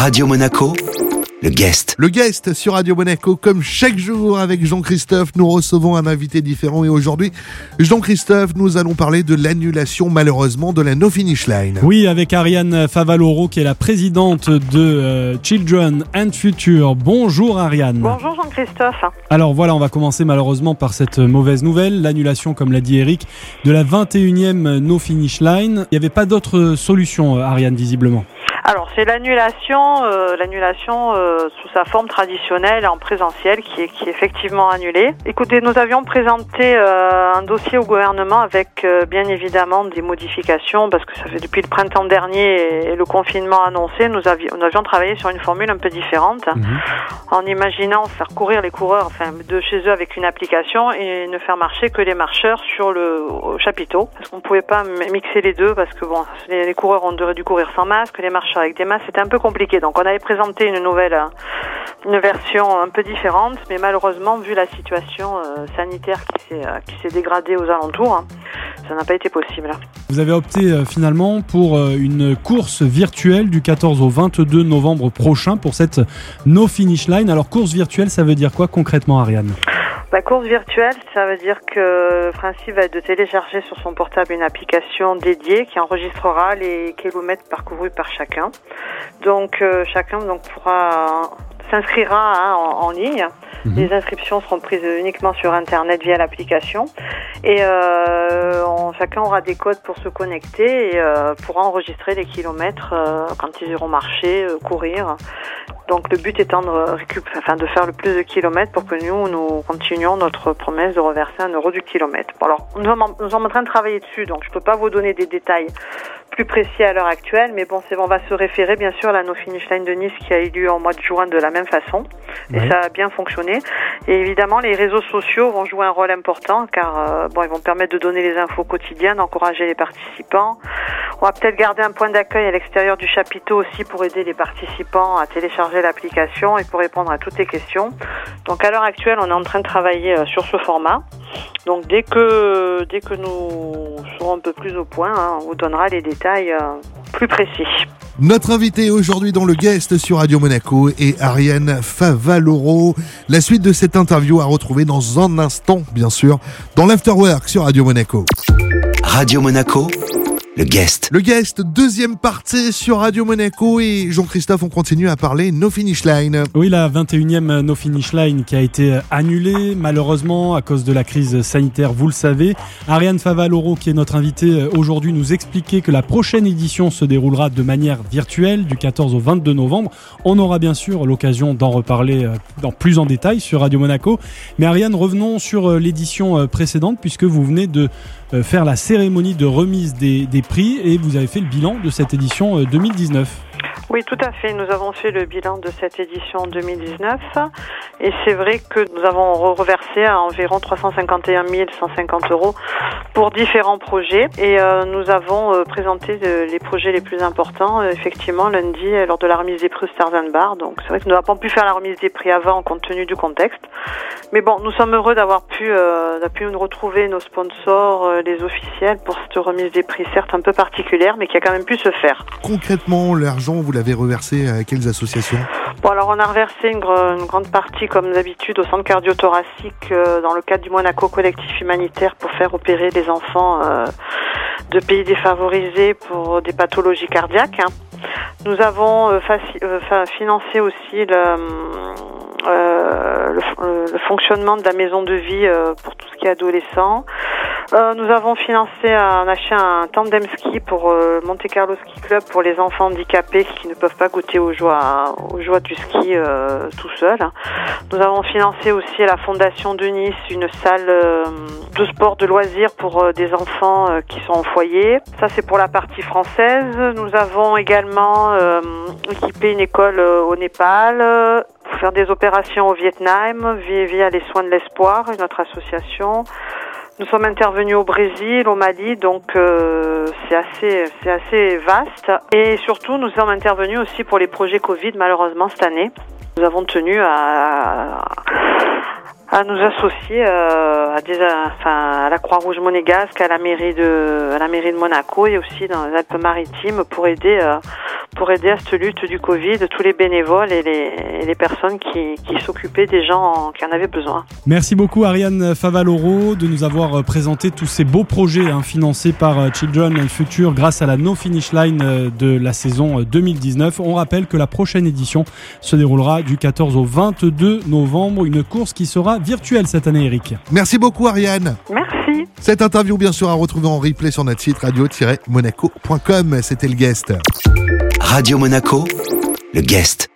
Radio Monaco, le guest. Le guest sur Radio Monaco, comme chaque jour avec Jean-Christophe, nous recevons un invité différent et aujourd'hui, Jean-Christophe, nous allons parler de l'annulation malheureusement de la No Finish Line. Oui, avec Ariane Favaloro qui est la présidente de euh, Children and Future. Bonjour Ariane. Bonjour Jean-Christophe. Alors voilà, on va commencer malheureusement par cette mauvaise nouvelle, l'annulation, comme l'a dit Eric, de la 21e No Finish Line. Il n'y avait pas d'autre solution, euh, Ariane, visiblement. Alors c'est l'annulation, euh, l'annulation euh, sous sa forme traditionnelle en présentiel qui est, qui est effectivement annulée. Écoutez, nous avions présenté euh, un dossier au gouvernement avec euh, bien évidemment des modifications parce que ça fait depuis le printemps dernier et, le confinement annoncé, nous avions, nous avions travaillé sur une formule un peu différente en imaginant faire courir les coureurs enfin, de chez eux avec une application et ne faire marcher que les marcheurs sur le au chapiteau parce qu'on ne pouvait pas mixer les deux parce que bon, les, les coureurs ont dû courir sans masque, les marcheurs avec des masques, c'était un peu compliqué. Donc on avait présenté une nouvelle, euh, une version un peu différente, mais malheureusement, vu la situation euh, sanitaire qui s'est euh, qui s'est dégradée aux alentours, hein, ça n'a pas été possible. Vous avez opté finalement pour une course virtuelle du 14 au 22 novembre prochain pour cette No Finish Line. Alors course virtuelle, ça veut dire quoi concrètement, Ariane? La course virtuelle, ça veut dire que principe va de télécharger sur son portable une application dédiée qui enregistrera les kilomètres parcourus par chacun. Donc euh, chacun donc pourra s'inscrira hein, en, en ligne. Mhm. Les inscriptions seront prises uniquement sur Internet via l'application. Et euh, on- chacun aura des codes pour se connecter et euh, pourra enregistrer les kilomètres euh, quand ils iront marcher, euh, courir. Donc le but étant de, récup- enfin, de faire le plus de kilomètres pour que nous, nous continuions notre promesse de reverser un euro du kilomètre. Bon, alors, nous sommes, en, nous sommes en train de travailler dessus, donc je peux pas vous donner des détails plus précis à l'heure actuelle, mais bon, c'est on va se référer bien sûr à la No Finish Line de Nice qui a eu lieu en mois de juin de la même façon, et ça a bien fonctionné. Et évidemment, les réseaux sociaux vont jouer un rôle important, car euh, bon, ils vont permettre de donner les infos quotidiennes, d'encourager les participants. On va peut-être garder un point d'accueil à l'extérieur du chapiteau aussi pour aider les participants à télécharger l'application et pour répondre à toutes les questions. Donc à l'heure actuelle, on est en train de travailler euh, sur ce format. Donc dès que dès que nous serons un peu plus au point, hein, on vous donnera les détails euh, plus précis. Notre invité aujourd'hui dans le guest sur Radio Monaco est Ariane Favaloro. La suite de cette interview à retrouver dans un instant, bien sûr, dans l'Afterwork sur Radio Monaco. Radio Monaco, le guest. Le guest, deuxième partie sur Radio Monaco et Jean-Christophe, on continue à parler No Finish Line. Oui, la 21e No Finish Line qui a été annulée malheureusement à cause de la crise sanitaire, vous le savez. Ariane Favaloro, qui est notre invitée euh, aujourd'hui, nous expliquait que la prochaine édition se déroulera de manière virtuelle du 14 au 22 novembre. On aura bien sûr l'occasion d'en reparler euh, dans plus en détail sur Radio Monaco. Mais Ariane, revenons sur euh, l'édition précédente puisque vous venez de faire la cérémonie de remise des, des prix et vous avez fait le bilan de cette édition euh, 2019. Oui, tout à fait. Nous avons fait le bilan de cette édition 2019 et c'est vrai que nous avons re- reversé à environ 351 150 euros pour différents projets et euh, nous avons euh, présenté euh, les projets les plus importants effectivement lundi lors de la remise des prix au Stars and Bar. Donc c'est vrai que nous n'avons pas pu faire la remise des prix avant compte tenu du contexte. Mais bon, nous sommes heureux d'avoir pu, pu nous retrouver nos sponsors, les officiels pour cette remise des prix certes un peu particulière mais qui a quand même pu se faire. Concrètement, l'argent, vous l'avez reversé à quelles associations Bon, alors on a reversé une, gr- une grande partie, comme d'habitude, au centre cardio-thoracique euh, dans le cadre du Monaco Collectif Humanitaire pour faire opérer les enfants euh, de pays défavorisés pour des pathologies cardiaques. hein. Nous avons euh, financé aussi le, le, fonctionnement de la maison de vie pour tout ce qui est adolescent. Euh, nous avons financé un achat un tandem ski pour euh, Monte Carlo Ski Club pour les enfants handicapés qui ne peuvent pas goûter aux joies, aux joies du ski euh, tout seul. Nous avons financé aussi à la Fondation de Nice une salle euh, de sport de loisirs pour euh, des enfants euh, qui sont en foyer. Ça c'est pour la partie française. Nous avons également équipé une école au Népal. faire des opérations au Vietnam via, via les soins de l'espoir, notre association. Nous sommes intervenus au Brésil, au Mali, donc euh, c'est assez, c'est assez vaste. Et surtout, nous sommes intervenus aussi pour les projets Covid, malheureusement cette année. Nous avons tenu à, à nous associer euh, à, la Croix-Rouge monégasque, à la mairie de, la mairie de Monaco et aussi dans les Alpes-Maritimes pour aider, euh, pour aider à cette lutte du Covid, tous les bénévoles et les, personnes qui, s'occupaient des gens qui en avaient besoin. Merci beaucoup Ariane Favaloro de nous avoir présenté tous ces beaux projets hein, financés par euh, Children and Future grâce à la No Finish Line euh, de la saison 2019. On rappelle que la prochaine édition se déroulera du 14 au 22 novembre, une course qui sera virtuelle cette année Eric. Merci beaucoup Ariane. Merci. Cette interview bien sûr à retrouver en replay sur notre site radio-monaco.com. C'était le guest. Radio Monaco, le guest.